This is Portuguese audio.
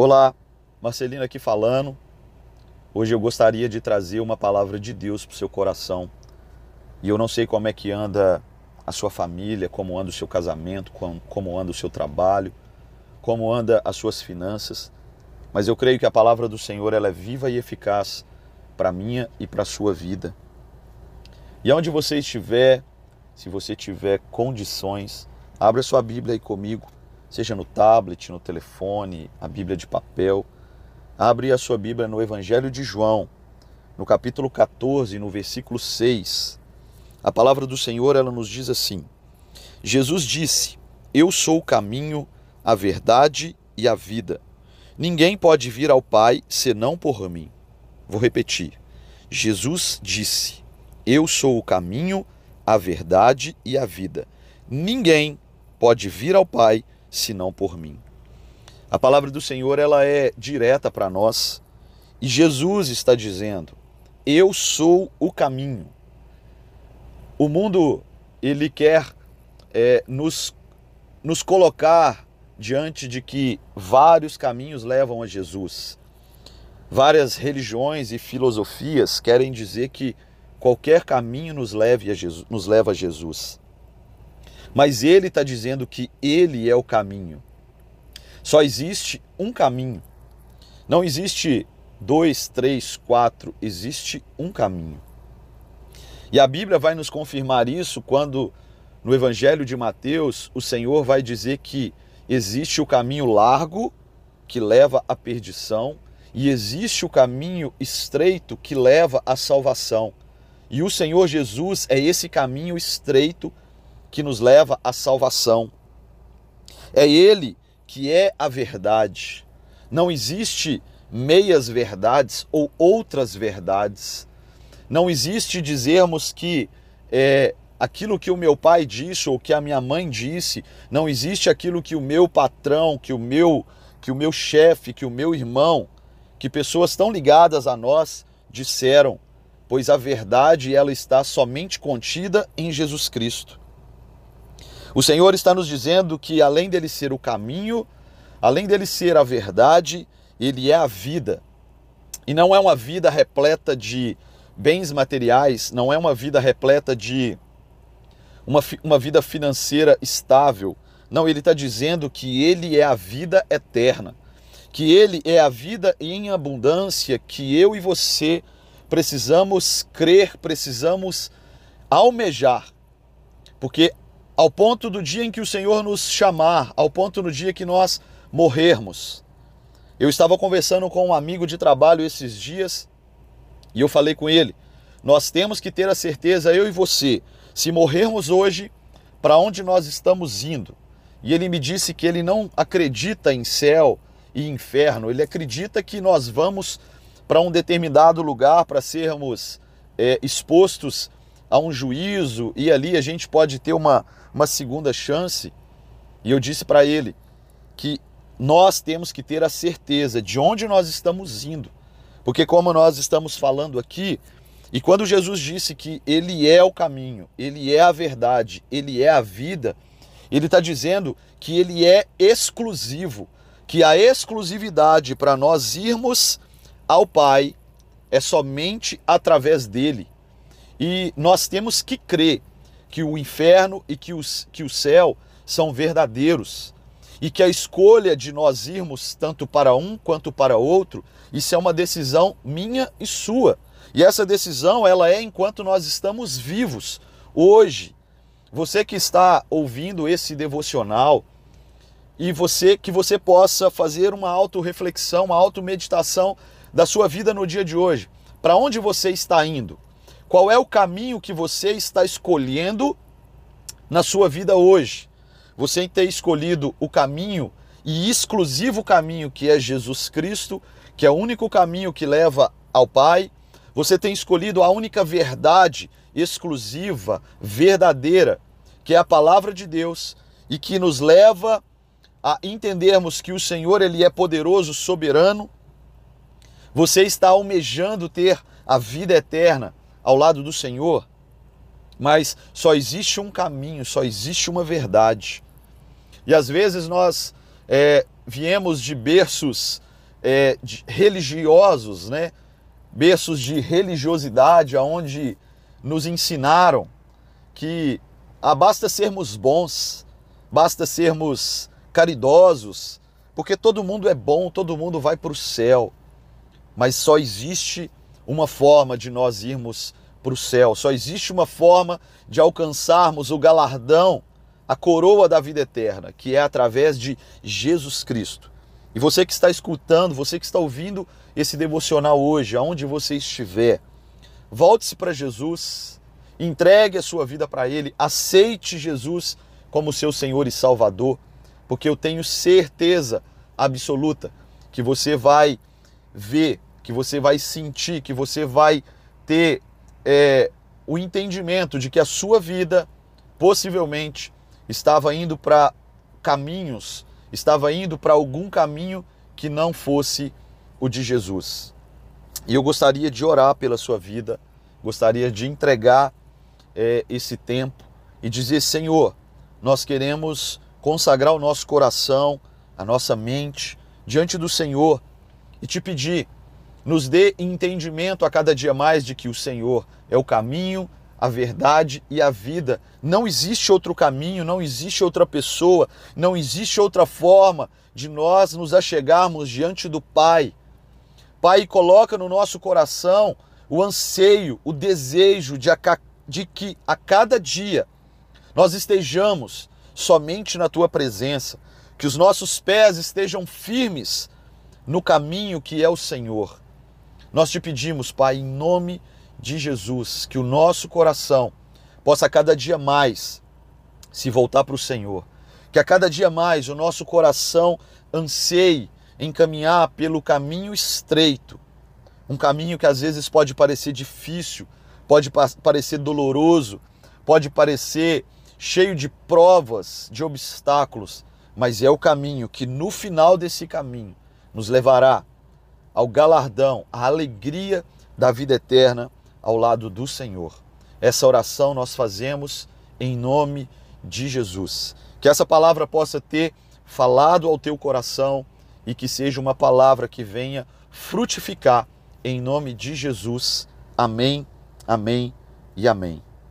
Olá, Marcelino aqui falando. Hoje eu gostaria de trazer uma palavra de Deus para o seu coração. E eu não sei como é que anda a sua família, como anda o seu casamento, como anda o seu trabalho, como anda as suas finanças, mas eu creio que a palavra do Senhor ela é viva e eficaz para minha e para a sua vida. E onde você estiver, se você tiver condições, abra sua Bíblia aí comigo seja no tablet, no telefone, a Bíblia de papel. Abre a sua Bíblia no Evangelho de João, no capítulo 14, no versículo 6. A palavra do Senhor ela nos diz assim: Jesus disse: Eu sou o caminho, a verdade e a vida. Ninguém pode vir ao Pai senão por mim. Vou repetir. Jesus disse: Eu sou o caminho, a verdade e a vida. Ninguém pode vir ao Pai senão por mim. A palavra do Senhor ela é direta para nós e Jesus está dizendo: Eu sou o caminho. O mundo ele quer é, nos, nos colocar diante de que vários caminhos levam a Jesus. Várias religiões e filosofias querem dizer que qualquer caminho nos, leve a Jesus, nos leva a Jesus. Mas ele está dizendo que ele é o caminho. Só existe um caminho. Não existe dois, três, quatro, existe um caminho. E a Bíblia vai nos confirmar isso quando, no Evangelho de Mateus, o Senhor vai dizer que existe o caminho largo que leva à perdição e existe o caminho estreito que leva à salvação. E o Senhor Jesus é esse caminho estreito que nos leva à salvação. É Ele que é a verdade. Não existe meias verdades ou outras verdades. Não existe dizermos que é, aquilo que o meu pai disse ou que a minha mãe disse, não existe aquilo que o meu patrão, que o meu, que o meu chefe, que o meu irmão, que pessoas tão ligadas a nós disseram, pois a verdade ela está somente contida em Jesus Cristo. O Senhor está nos dizendo que além dele ser o caminho, além dele ser a verdade, ele é a vida. E não é uma vida repleta de bens materiais, não é uma vida repleta de uma, uma vida financeira estável. Não, ele está dizendo que ele é a vida eterna, que ele é a vida em abundância que eu e você precisamos crer, precisamos almejar. Porque ao ponto do dia em que o Senhor nos chamar, ao ponto do dia que nós morrermos. Eu estava conversando com um amigo de trabalho esses dias e eu falei com ele: nós temos que ter a certeza, eu e você, se morrermos hoje, para onde nós estamos indo. E ele me disse que ele não acredita em céu e inferno, ele acredita que nós vamos para um determinado lugar para sermos é, expostos a um juízo e ali a gente pode ter uma, uma segunda chance. E eu disse para ele que nós temos que ter a certeza de onde nós estamos indo. Porque, como nós estamos falando aqui, e quando Jesus disse que Ele é o caminho, Ele é a verdade, Ele é a vida, Ele está dizendo que Ele é exclusivo, que a exclusividade para nós irmos ao Pai é somente através dele. E nós temos que crer que o inferno e que, os, que o céu são verdadeiros. E que a escolha de nós irmos tanto para um quanto para outro, isso é uma decisão minha e sua. E essa decisão, ela é enquanto nós estamos vivos. Hoje, você que está ouvindo esse devocional, e você que você possa fazer uma autorreflexão, uma automeditação da sua vida no dia de hoje. Para onde você está indo? Qual é o caminho que você está escolhendo na sua vida hoje? Você tem escolhido o caminho e exclusivo caminho que é Jesus Cristo, que é o único caminho que leva ao Pai. Você tem escolhido a única verdade exclusiva, verdadeira, que é a palavra de Deus e que nos leva a entendermos que o Senhor ele é poderoso, soberano. Você está almejando ter a vida eterna ao lado do Senhor, mas só existe um caminho, só existe uma verdade. E às vezes nós é, viemos de berços é, de, religiosos, né? berços de religiosidade, aonde nos ensinaram que ah, basta sermos bons, basta sermos caridosos, porque todo mundo é bom, todo mundo vai para o céu. Mas só existe uma forma de nós irmos para o céu, só existe uma forma de alcançarmos o galardão, a coroa da vida eterna, que é através de Jesus Cristo. E você que está escutando, você que está ouvindo esse devocional hoje, aonde você estiver, volte-se para Jesus, entregue a sua vida para Ele, aceite Jesus como seu Senhor e Salvador, porque eu tenho certeza absoluta que você vai ver, que você vai sentir, que você vai ter é, o entendimento de que a sua vida possivelmente estava indo para caminhos estava indo para algum caminho que não fosse o de Jesus. E eu gostaria de orar pela sua vida, gostaria de entregar é, esse tempo e dizer: Senhor, nós queremos consagrar o nosso coração, a nossa mente diante do Senhor e te pedir, nos dê entendimento a cada dia mais de que o Senhor é o caminho, a verdade e a vida. Não existe outro caminho, não existe outra pessoa, não existe outra forma de nós nos achegarmos diante do Pai. Pai, coloca no nosso coração o anseio, o desejo de, a, de que a cada dia nós estejamos somente na tua presença, que os nossos pés estejam firmes no caminho que é o Senhor. Nós te pedimos, Pai, em nome de Jesus, que o nosso coração possa cada dia mais se voltar para o Senhor, que a cada dia mais o nosso coração anseie em caminhar pelo caminho estreito, um caminho que às vezes pode parecer difícil, pode parecer doloroso, pode parecer cheio de provas, de obstáculos, mas é o caminho que no final desse caminho nos levará ao galardão, à alegria da vida eterna ao lado do Senhor. Essa oração nós fazemos em nome de Jesus. Que essa palavra possa ter falado ao teu coração e que seja uma palavra que venha frutificar em nome de Jesus. Amém, amém e amém.